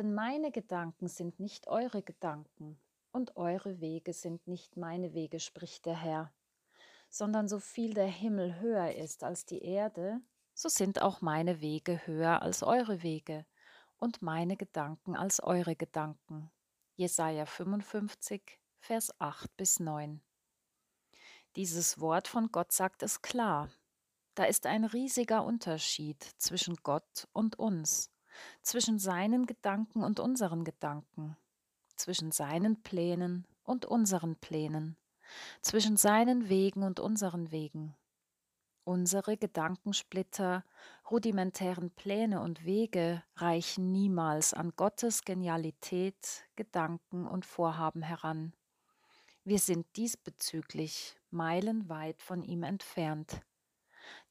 Denn meine Gedanken sind nicht eure Gedanken und eure Wege sind nicht meine Wege, spricht der Herr. Sondern so viel der Himmel höher ist als die Erde, so sind auch meine Wege höher als eure Wege und meine Gedanken als eure Gedanken. Jesaja 55, Vers 8 bis 9. Dieses Wort von Gott sagt es klar. Da ist ein riesiger Unterschied zwischen Gott und uns, zwischen seinen Gedanken und unseren Gedanken, zwischen seinen Plänen und unseren Plänen, zwischen seinen Wegen und unseren Wegen. Unsere Gedankensplitter, rudimentären Pläne und Wege reichen niemals an Gottes Genialität, Gedanken und Vorhaben heran. Wir sind diesbezüglich meilenweit von ihm entfernt.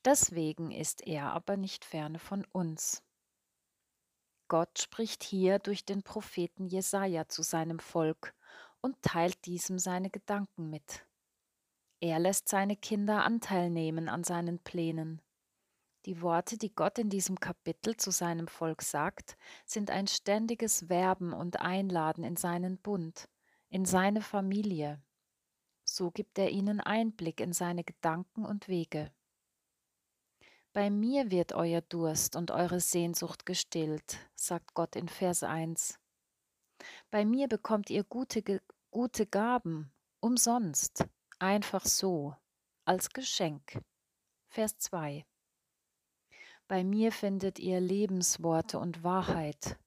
Deswegen ist er aber nicht ferne von uns. Gott spricht hier durch den Propheten Jesaja zu seinem Volk und teilt diesem seine Gedanken mit. Er lässt seine Kinder Anteil nehmen an seinen Plänen. Die Worte, die Gott in diesem Kapitel zu seinem Volk sagt, sind ein ständiges Werben und Einladen in seinen Bund, in seine Familie. So gibt er ihnen Einblick in seine Gedanken und Wege. Bei mir wird euer Durst und eure Sehnsucht gestillt, sagt Gott in Vers 1. Bei mir bekommt ihr gute, gute Gaben, umsonst, einfach so, als Geschenk. Vers 2. Bei mir findet ihr Lebensworte und Wahrheit.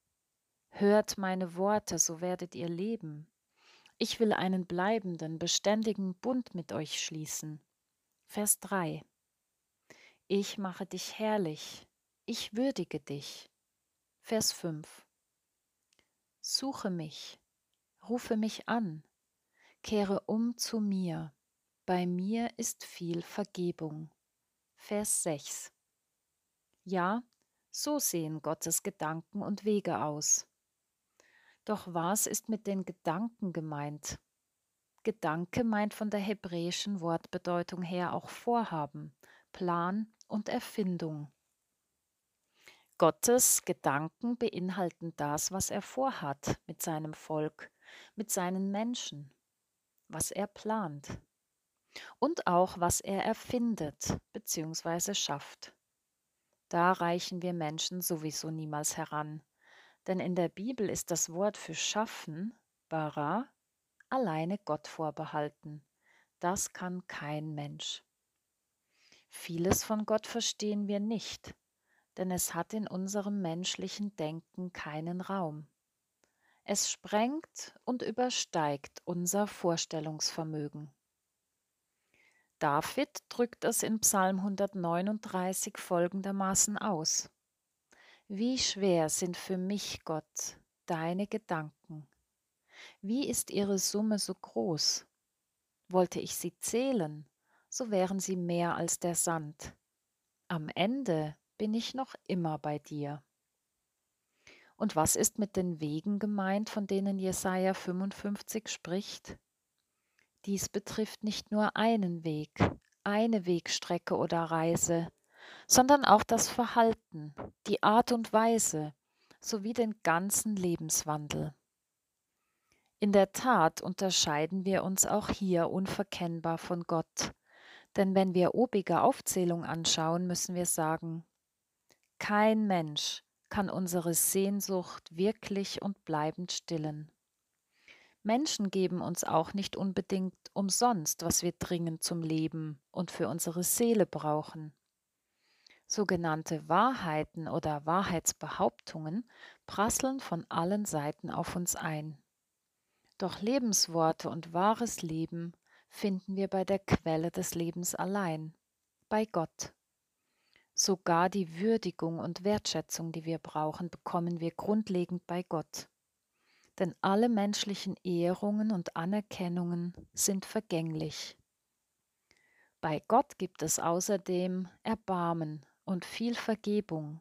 Hört meine Worte, so werdet ihr leben. Ich will einen bleibenden, beständigen Bund mit euch schließen. Vers 3. Ich mache dich herrlich, ich würdige dich. Vers 5. Suche mich, rufe mich an, kehre um zu mir, bei mir ist viel Vergebung. Vers 6. Ja, so sehen Gottes Gedanken und Wege aus. Doch was ist mit den Gedanken gemeint? Gedanke meint von der hebräischen Wortbedeutung her auch Vorhaben, Plan und Erfindung. Gottes Gedanken beinhalten das, was er vorhat mit seinem Volk, mit seinen Menschen, was er plant und auch was er erfindet bzw. schafft. Da reichen wir Menschen sowieso niemals heran, denn in der Bibel ist das Wort für schaffen, bara, alleine Gott vorbehalten. Das kann kein Mensch. Vieles von Gott verstehen wir nicht, denn es hat in unserem menschlichen Denken keinen Raum. Es sprengt und übersteigt unser Vorstellungsvermögen. David drückt es in Psalm 139 folgendermaßen aus. Wie schwer sind für mich, Gott, deine Gedanken. Wie ist ihre Summe so groß? Wollte ich sie zählen, so wären sie mehr als der Sand. Am Ende bin ich noch immer bei dir. Und was ist mit den Wegen gemeint, von denen Jesaja 55 spricht? Dies betrifft nicht nur einen Weg, eine Wegstrecke oder Reise, sondern auch das Verhalten, die Art und Weise sowie den ganzen Lebenswandel. In der Tat unterscheiden wir uns auch hier unverkennbar von Gott, denn wenn wir obige Aufzählung anschauen, müssen wir sagen, kein Mensch kann unsere Sehnsucht wirklich und bleibend stillen. Menschen geben uns auch nicht unbedingt umsonst, was wir dringend zum Leben und für unsere Seele brauchen. Sogenannte Wahrheiten oder Wahrheitsbehauptungen prasseln von allen Seiten auf uns ein. Doch Lebensworte und wahres Leben finden wir bei der Quelle des Lebens allein, bei Gott. Sogar die Würdigung und Wertschätzung, die wir brauchen, bekommen wir grundlegend bei Gott denn alle menschlichen Ehrungen und Anerkennungen sind vergänglich. Bei Gott gibt es außerdem Erbarmen und viel Vergebung.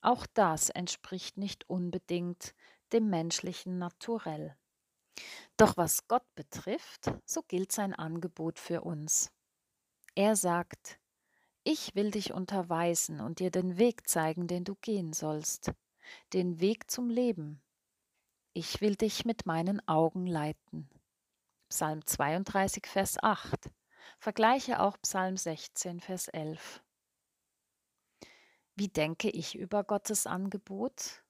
Auch das entspricht nicht unbedingt dem menschlichen Naturell. Doch was Gott betrifft, so gilt sein Angebot für uns. Er sagt, ich will dich unterweisen und dir den Weg zeigen, den du gehen sollst. den Weg zum Leben. Ich will dich mit meinen Augen leiten. Psalm 32, Vers 8. Vergleiche auch Psalm 16, Vers 11. Wie denke ich über Gottes Angebot?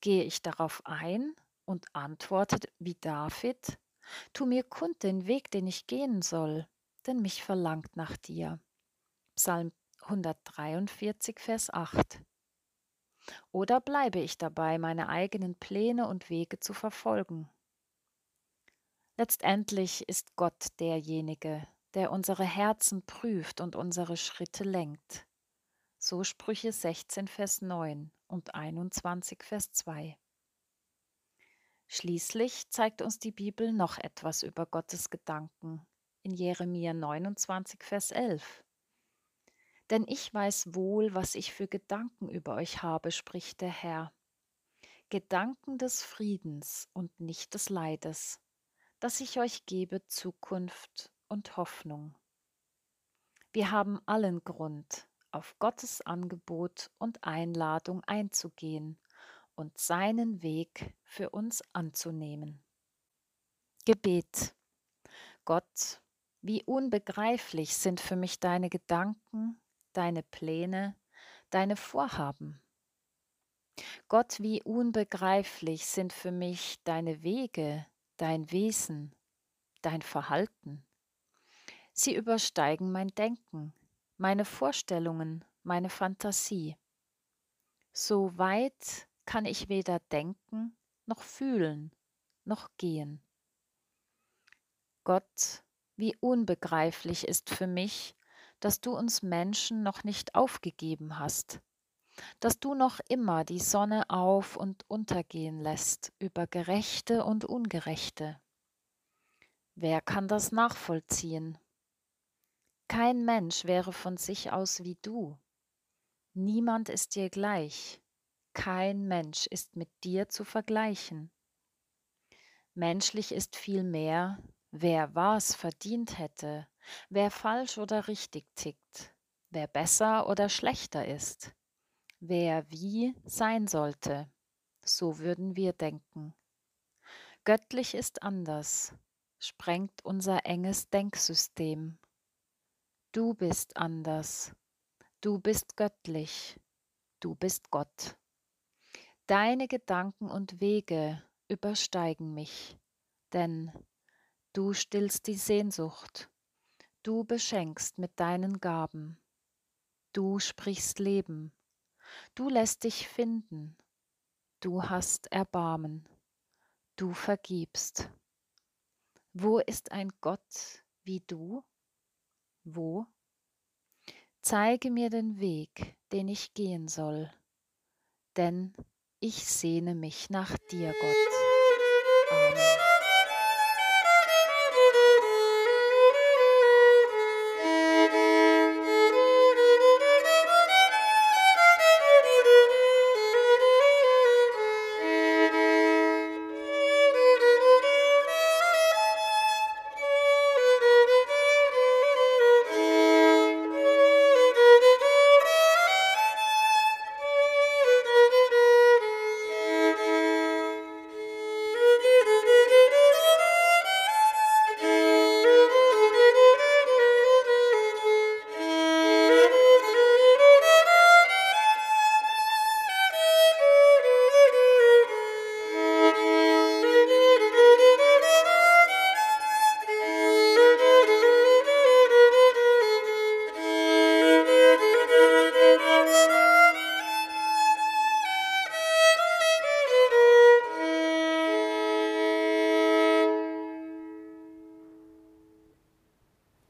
Gehe ich darauf ein und antworte wie David, Tu mir kund den Weg, den ich gehen soll, denn mich verlangt nach dir. Psalm 143, Vers 8. Oder bleibe ich dabei, meine eigenen Pläne und Wege zu verfolgen? Letztendlich ist Gott derjenige, der unsere Herzen prüft und unsere Schritte lenkt. So Sprüche 16, Vers 9 und 21, Vers 2. Schließlich zeigt uns die Bibel noch etwas über Gottes Gedanken in Jeremia 29, Vers 11. Denn ich weiß wohl, was ich für Gedanken über euch habe, spricht der Herr. Gedanken des Friedens und nicht des Leides, dass ich euch gebe Zukunft und Hoffnung. Wir haben allen Grund, auf Gottes Angebot und Einladung einzugehen und seinen Weg für uns anzunehmen. Gebet. Gott, wie unbegreiflich sind für mich deine Gedanken, deine Pläne, deine Vorhaben. Gott, wie unbegreiflich sind für mich deine Wege, dein Wesen, dein Verhalten. Sie übersteigen mein Denken, meine Vorstellungen, meine Fantasie. So weit kann ich weder denken noch fühlen noch gehen. Gott, wie unbegreiflich ist für mich, dass du uns Menschen noch nicht aufgegeben hast, dass du noch immer die Sonne auf und untergehen lässt über Gerechte und Ungerechte. Wer kann das nachvollziehen? Kein Mensch wäre von sich aus wie du. Niemand ist dir gleich. Kein Mensch ist mit dir zu vergleichen. Menschlich ist vielmehr, wer was verdient hätte, wer falsch oder richtig tickt, wer besser oder schlechter ist, wer wie sein sollte, so würden wir denken. Göttlich ist anders, sprengt unser enges Denksystem. Du bist anders, du bist göttlich, du bist Gott. Deine Gedanken und Wege übersteigen mich, denn du stillst die Sehnsucht, du beschenkst mit deinen Gaben, du sprichst Leben, du lässt dich finden, du hast Erbarmen, du vergibst. Wo ist ein Gott wie du? Wo? Zeige mir den Weg, den ich gehen soll, denn ich sehne mich nach dir, Gott.